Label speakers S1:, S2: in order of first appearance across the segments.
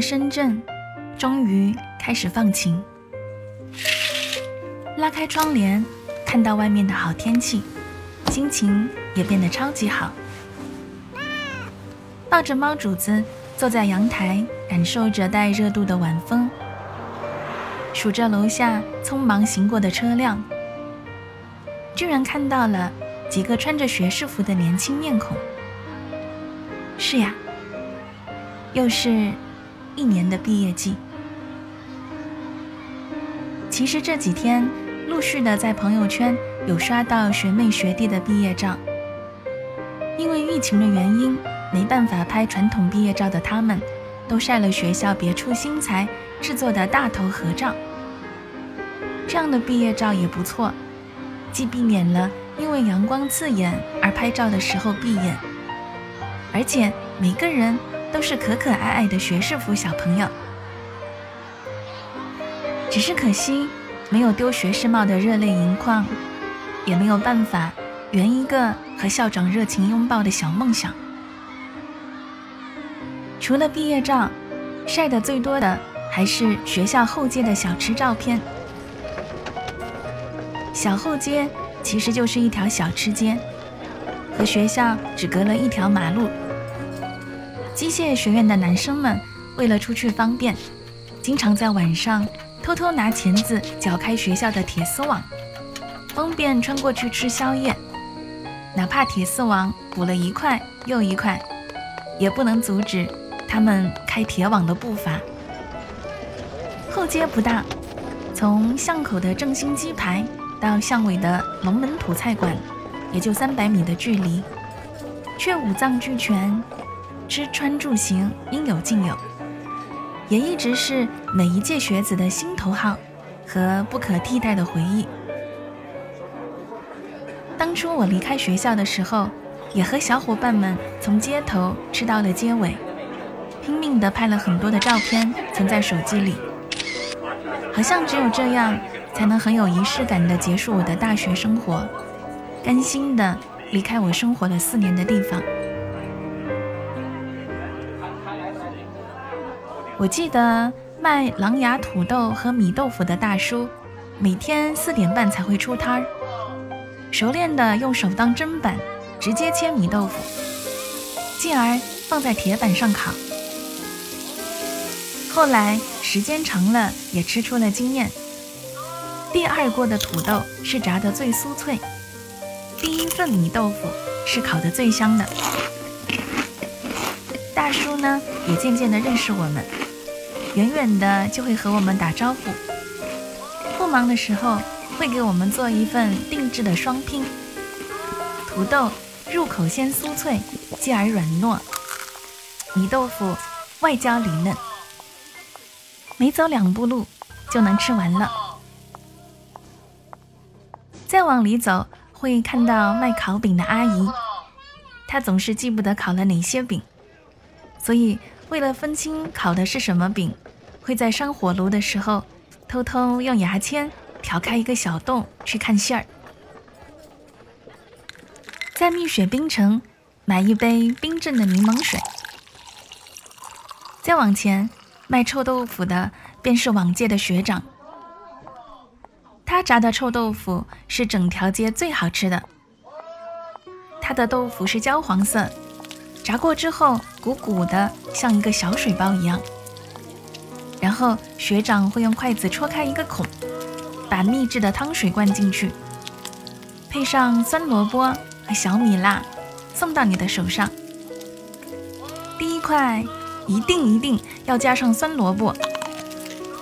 S1: 的深圳，终于开始放晴。拉开窗帘，看到外面的好天气，心情也变得超级好。抱着猫主子，坐在阳台，感受着带热度的晚风，数着楼下匆忙行过的车辆，居然看到了几个穿着学士服的年轻面孔。是呀。又是一年的毕业季。其实这几天陆续的在朋友圈有刷到学妹学弟的毕业照，因为疫情的原因，没办法拍传统毕业照的他们，都晒了学校别出心裁制作的大头合照。这样的毕业照也不错，既避免了因为阳光刺眼而拍照的时候闭眼，而且每个人。都是可可爱爱的学士服小朋友，只是可惜没有丢学士帽的热泪盈眶，也没有办法圆一个和校长热情拥抱的小梦想。除了毕业照，晒得最多的还是学校后街的小吃照片。小后街其实就是一条小吃街，和学校只隔了一条马路。机械学院的男生们为了出去方便，经常在晚上偷偷拿钳子绞开学校的铁丝网，方便穿过去吃宵夜。哪怕铁丝网补了一块又一块，也不能阻止他们开铁网的步伐。后街不大，从巷口的正兴鸡排到巷尾的龙门土菜馆，也就三百米的距离，却五脏俱全。吃穿住行应有尽有，也一直是每一届学子的心头好和不可替代的回忆。当初我离开学校的时候，也和小伙伴们从街头吃到了街尾，拼命地拍了很多的照片存在手机里，好像只有这样才能很有仪式感地结束我的大学生活，甘心地离开我生活了四年的地方。我记得卖狼牙土豆和米豆腐的大叔，每天四点半才会出摊儿，熟练的用手当砧板，直接切米豆腐，继而放在铁板上烤。后来时间长了，也吃出了经验。第二锅的土豆是炸的最酥脆，第一份米豆腐是烤的最香的。大叔呢，也渐渐的认识我们。远远的就会和我们打招呼，不忙的时候会给我们做一份定制的双拼。土豆入口先酥脆，继而软糯；米豆腐外焦里嫩，没走两步路就能吃完了。再往里走会看到卖烤饼的阿姨，她总是记不得烤了哪些饼，所以。为了分清烤的是什么饼，会在上火炉的时候偷偷用牙签挑开一个小洞去看馅儿。在蜜雪冰城买一杯冰镇的柠檬水。再往前卖臭豆腐的便是往届的学长，他炸的臭豆腐是整条街最好吃的。他的豆腐是焦黄色。炸过之后，鼓鼓的，像一个小水包一样。然后学长会用筷子戳开一个孔，把秘制的汤水灌进去，配上酸萝卜和小米辣，送到你的手上。第一块一定一定要加上酸萝卜，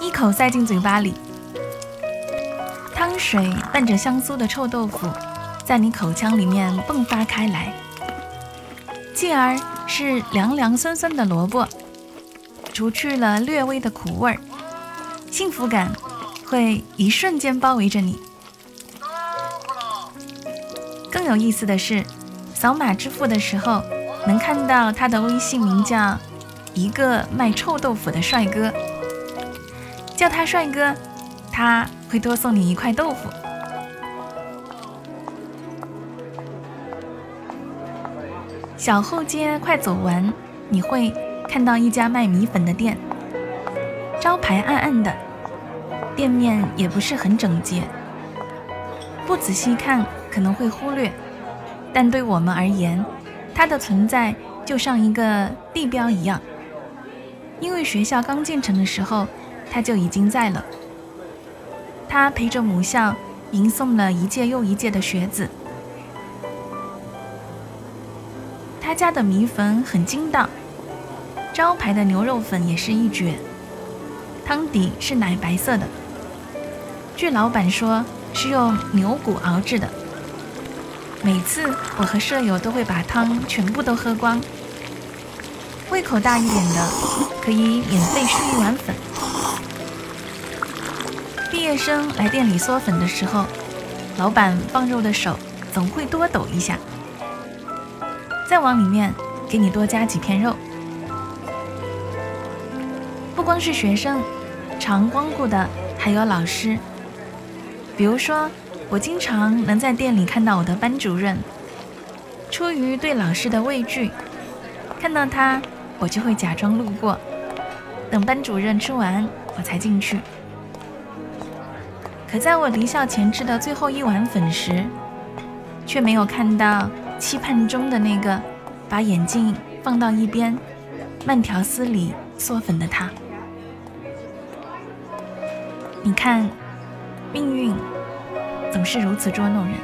S1: 一口塞进嘴巴里，汤水伴着香酥的臭豆腐，在你口腔里面迸发开来。继而是凉凉酸酸的萝卜，除去了略微的苦味儿，幸福感会一瞬间包围着你。更有意思的是，扫码支付的时候，能看到他的微信名叫“一个卖臭豆腐的帅哥”，叫他帅哥，他会多送你一块豆腐。小后街快走完，你会看到一家卖米粉的店，招牌暗暗的，店面也不是很整洁，不仔细看可能会忽略，但对我们而言，它的存在就像一个地标一样，因为学校刚建成的时候，它就已经在了，它陪着母校迎送了一届又一届的学子。他家的米粉很筋道，招牌的牛肉粉也是一绝，汤底是奶白色的，据老板说是用牛骨熬制的。每次我和舍友都会把汤全部都喝光，胃口大一点的可以免费吃一碗粉。毕业生来店里嗦粉的时候，老板放肉的手总会多抖一下。再往里面给你多加几片肉。不光是学生，常光顾的还有老师。比如说，我经常能在店里看到我的班主任。出于对老师的畏惧，看到他我就会假装路过，等班主任吃完我才进去。可在我离校前吃的最后一碗粉时，却没有看到。期盼中的那个，把眼镜放到一边，慢条斯理嗦粉的他。你看，命运总是如此捉弄人。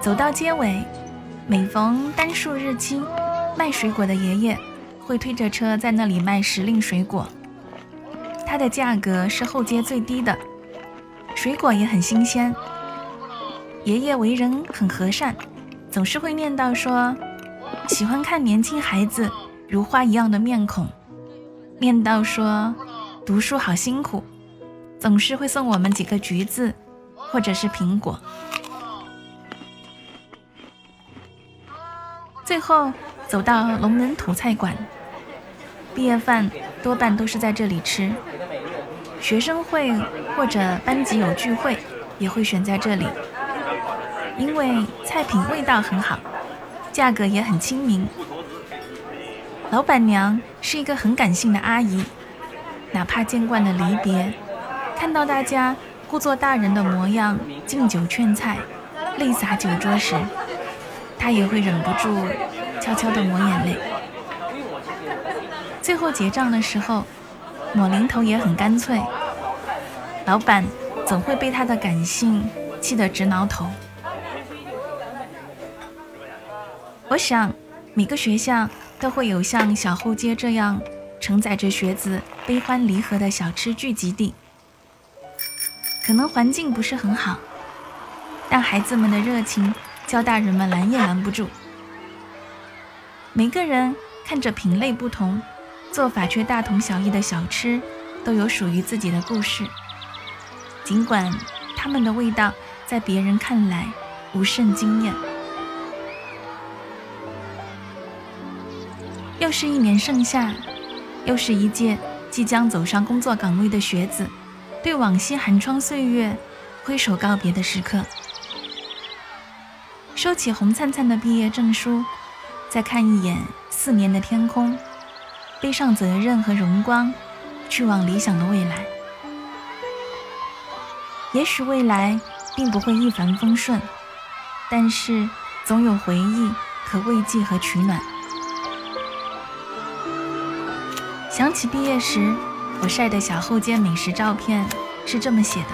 S1: 走到街尾，每逢单数日期，卖水果的爷爷会推着车在那里卖时令水果，它的价格是后街最低的，水果也很新鲜。爷爷为人很和善，总是会念叨说，喜欢看年轻孩子如花一样的面孔，念叨说读书好辛苦，总是会送我们几个橘子或者是苹果。最后走到龙门土菜馆，毕业饭多半都是在这里吃，学生会或者班级有聚会也会选在这里。因为菜品味道很好，价格也很亲民。老板娘是一个很感性的阿姨，哪怕见惯了离别，看到大家故作大人的模样，敬酒劝菜，泪洒酒桌时，她也会忍不住悄悄地抹眼泪。最后结账的时候，抹零头也很干脆。老板总会被她的感性气得直挠头。我想，每个学校都会有像小后街这样承载着学子悲欢离合的小吃聚集地。可能环境不是很好，但孩子们的热情叫大人们拦也拦不住。每个人看着品类不同、做法却大同小异的小吃，都有属于自己的故事。尽管他们的味道在别人看来无甚惊艳。又是一年盛夏，又是一届即将走上工作岗位的学子，对往昔寒窗岁月挥手告别的时刻。收起红灿灿的毕业证书，再看一眼四年的天空，背上责任和荣光，去往理想的未来。也许未来并不会一帆风顺，但是总有回忆可慰藉和取暖。想起毕业时我晒的小后街美食照片，是这么写的：“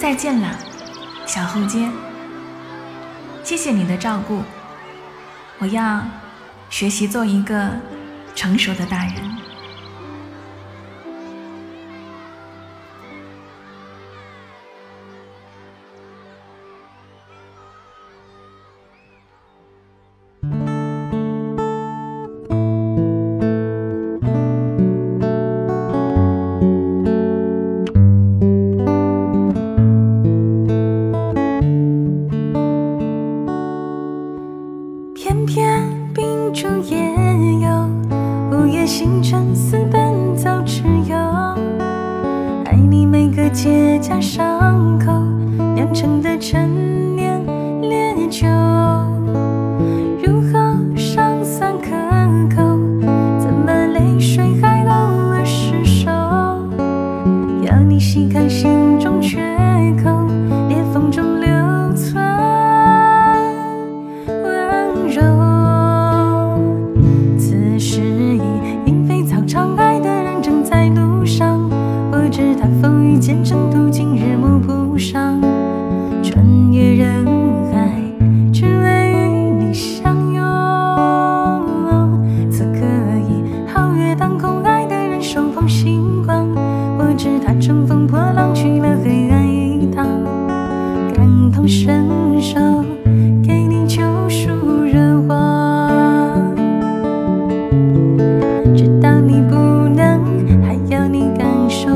S1: 再见了，小后街。谢谢你的照顾，我要学习做一个成熟的大人。”
S2: 山。星光我知他乘风破浪去了黑暗一趟感同身受给你救赎热望知道你不能还要你感受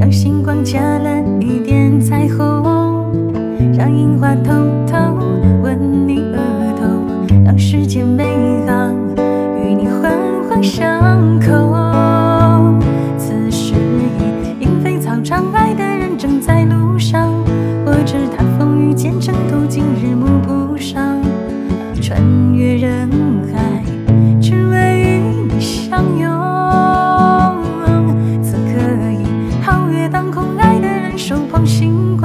S2: 让星光加了一点彩虹让樱花偷偷吻你额头让世间美放心。